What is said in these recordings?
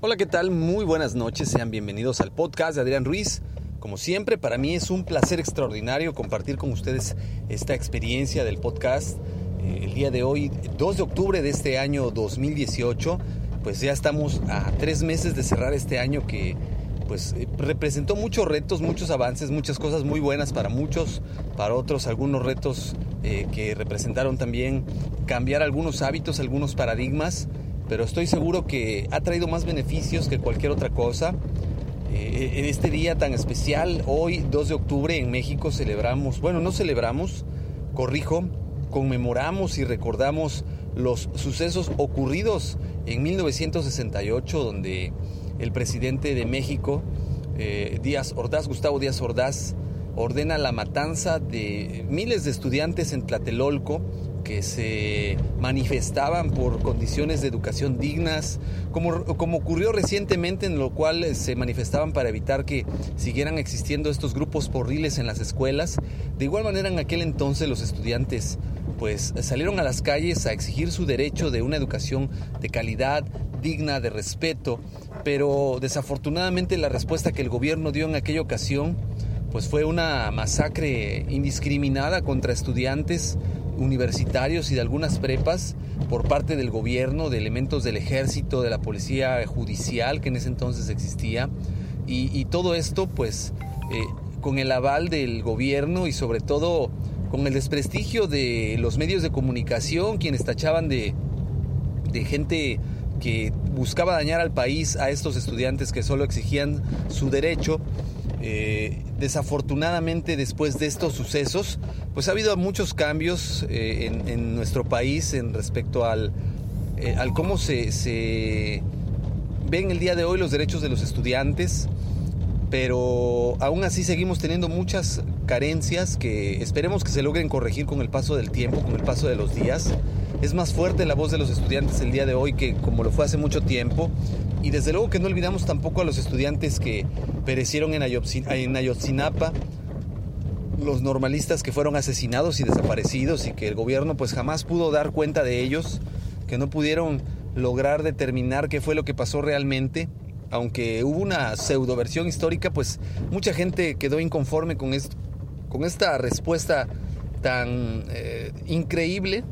Hola, ¿qué tal? Muy buenas noches, sean bienvenidos al podcast de Adrián Ruiz. Como siempre, para mí es un placer extraordinario compartir con ustedes esta experiencia del podcast. Eh, el día de hoy, 2 de octubre de este año 2018, pues ya estamos a tres meses de cerrar este año que pues eh, representó muchos retos, muchos avances, muchas cosas muy buenas para muchos, para otros algunos retos eh, que representaron también cambiar algunos hábitos, algunos paradigmas pero estoy seguro que ha traído más beneficios que cualquier otra cosa. Eh, en este día tan especial, hoy 2 de octubre en México celebramos, bueno, no celebramos, corrijo, conmemoramos y recordamos los sucesos ocurridos en 1968, donde el presidente de México, eh, Díaz Ordaz, Gustavo Díaz Ordaz, ordena la matanza de miles de estudiantes en Tlatelolco, que se manifestaban por condiciones de educación dignas, como, como ocurrió recientemente en lo cual se manifestaban para evitar que siguieran existiendo estos grupos porriles en las escuelas. De igual manera en aquel entonces los estudiantes pues salieron a las calles a exigir su derecho de una educación de calidad, digna, de respeto, pero desafortunadamente la respuesta que el gobierno dio en aquella ocasión pues fue una masacre indiscriminada contra estudiantes universitarios y de algunas prepas por parte del gobierno, de elementos del ejército, de la policía judicial que en ese entonces existía. Y, todo esto pues eh, con el aval del gobierno y sobre todo con el desprestigio de los medios de comunicación, quienes tachaban de, de gente que buscaba dañar al país a estos estudiantes que solo exigían su derecho eh, desafortunadamente después de estos sucesos, pues ha habido muchos cambios eh, en, nuestro país en respecto al, eh, al cómo se, se ven el día de hoy los derechos de los estudiantes, pero aún así seguimos teniendo muchas carencias que esperemos que se logren corregir con el paso del tiempo, con el paso de los días. Es más fuerte la voz de los estudiantes el día de hoy que como lo fue hace mucho tiempo y desde luego que no olvidamos tampoco a los estudiantes que perecieron en, Ayotzinapa, los normalistas que fueron asesinados y desaparecidos y que el gobierno pues jamás pudo dar cuenta de ellos, que no pudieron lograr determinar qué fue lo que pasó realmente. Aunque hubo una pseudo versión histórica, pues mucha gente quedó inconforme con, esto, con esta respuesta tan eh, increíble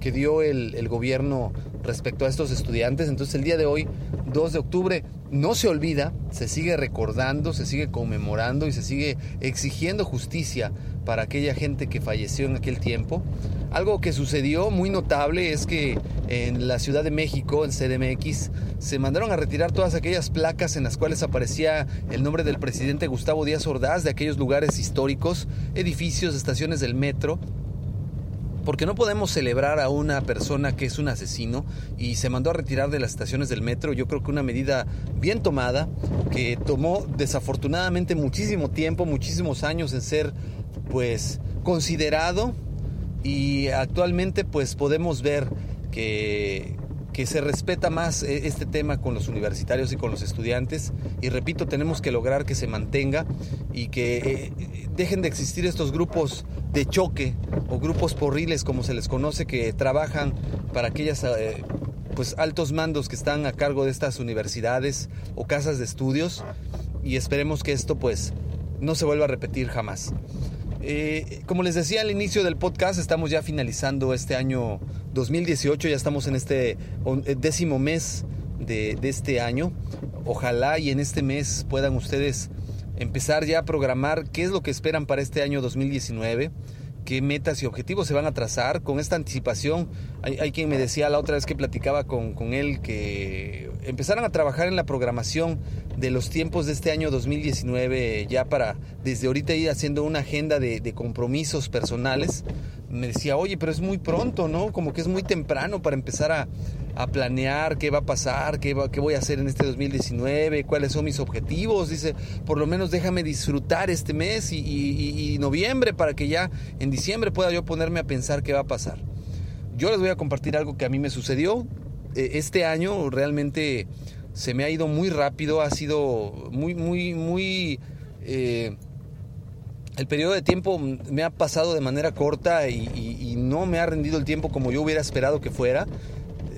que dio el, gobierno respecto a estos estudiantes. Entonces el día de hoy, 2 de octubre, no se olvida, se sigue recordando, se sigue conmemorando y se sigue exigiendo justicia para aquella gente que falleció en aquel tiempo. Algo que sucedió muy notable es que en la Ciudad de México, en CDMX, se mandaron a retirar todas aquellas placas en las cuales aparecía el nombre del presidente Gustavo Díaz Ordaz de aquellos lugares históricos, edificios, estaciones del metro, porque no podemos celebrar a una persona que es un asesino y se mandó a retirar de las estaciones del metro. Yo creo que una medida bien tomada, que tomó desafortunadamente muchísimo tiempo, muchísimos años en ser pues considerado y actualmente pues podemos ver que, que se respeta más eh, este tema con los universitarios y con los estudiantes. Y repito, tenemos que lograr que se mantenga y que eh, dejen de existir estos grupos de choque o grupos porriles, como se les conoce, que trabajan para aquellas eh, pues altos mandos que están a cargo de estas universidades o casas de estudios. Y esperemos que esto pues no se vuelva a repetir jamás. Eh, como les decía al inicio del podcast, estamos ya finalizando este año 2018, ya estamos en este eh, décimo mes de, de, este año. Ojalá y en este mes puedan ustedes empezar ya a programar qué es lo que esperan para este año 2019 qué metas y objetivos se van a trazar con esta anticipación. Hay, quien me decía la otra vez que platicaba con, con, él que empezaran a trabajar en la programación de los tiempos de este año 2019 ya para desde ahorita ir haciendo una agenda de, compromisos personales me decía, oye, pero es muy pronto, ¿no? Como que es muy temprano para empezar a, planear qué va a pasar, qué, qué voy a hacer en este 2019, cuáles son mis objetivos. Dice, por lo menos déjame disfrutar este mes y, y, noviembre para que ya en diciembre pueda yo ponerme a pensar qué va a pasar. Yo les voy a compartir algo que a mí me sucedió. Eh, este año realmente se me ha ido muy rápido, ha sido muy, muy, muy... Eh, el periodo de tiempo me ha pasado de manera corta y, no me ha rendido el tiempo como yo hubiera esperado que fuera.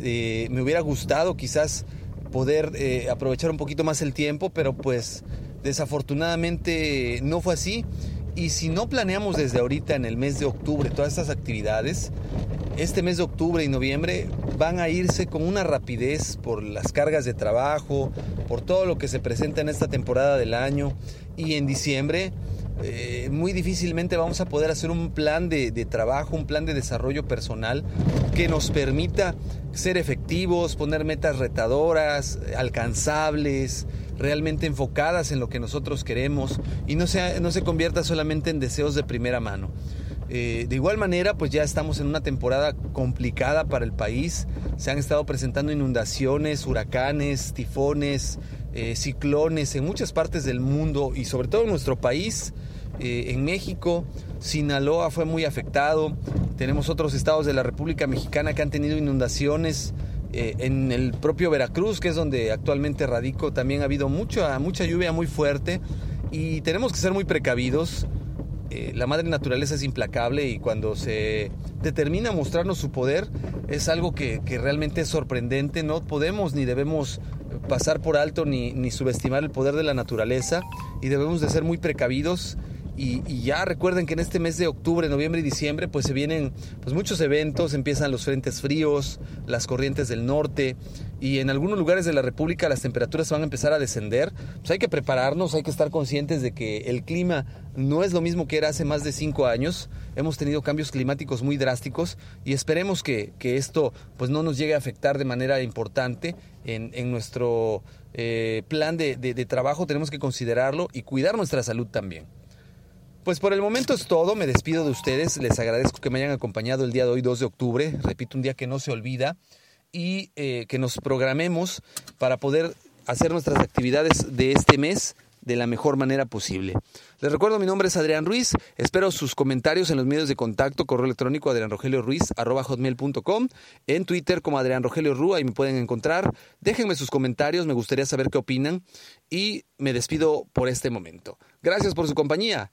Eh, me hubiera gustado quizás poder aprovechar un poquito más el tiempo, pero pues desafortunadamente no fue así. Y si no planeamos desde ahorita en el mes de octubre todas estas actividades, este mes de octubre y noviembre van a irse con una rapidez por las cargas de trabajo, por todo lo que se presenta en esta temporada del año. Y en diciembre eh, muy difícilmente vamos a poder hacer un plan de, trabajo, un plan de desarrollo personal que nos permita ser efectivos, poner metas retadoras, alcanzables, realmente enfocadas en lo que nosotros queremos y no, sea, no se convierta solamente en deseos de primera mano. Eh, de igual manera, pues ya estamos en una temporada complicada para el país. Se han estado presentando inundaciones, huracanes, tifones, eh, ciclones en muchas partes del mundo y sobre todo en nuestro país. Eh, en México, Sinaloa fue muy afectado. Tenemos otros estados de la República Mexicana que han tenido inundaciones. Eh, en el propio Veracruz, que es donde actualmente radico, también ha habido mucha, mucha lluvia muy fuerte y tenemos que ser muy precavidos. Eh, la madre naturaleza es implacable y cuando se determina mostrarnos su poder es algo que, que realmente es sorprendente. No podemos ni debemos pasar por alto ni, ni subestimar el poder de la naturaleza y debemos de ser muy precavidos y, ya recuerden que en este mes de octubre, noviembre y diciembre, pues se vienen pues muchos eventos, empiezan los frentes fríos, las corrientes del norte y en algunos lugares de la República las temperaturas van a empezar a descender. Pues hay que prepararnos, hay que estar conscientes de que el clima no es lo mismo que era hace más de cinco años. Hemos tenido cambios climáticos muy drásticos y esperemos que, esto pues no nos llegue a afectar de manera importante en, nuestro eh, plan de trabajo. Tenemos que considerarlo y cuidar nuestra salud también. Pues por el momento es todo, me despido de ustedes, les agradezco que me hayan acompañado el día de hoy 2 de octubre, repito, un día que no se olvida y eh, que nos programemos para poder hacer nuestras actividades de este mes de la mejor manera posible. Les recuerdo, mi nombre es Adrián Ruiz, espero sus comentarios en los medios de contacto, correo electrónico adrianrogelioruiz.com, en Twitter como Adrián Rogelio Ru, ahí me pueden encontrar. Déjenme sus comentarios, me gustaría saber qué opinan y me despido por este momento. Gracias por su compañía.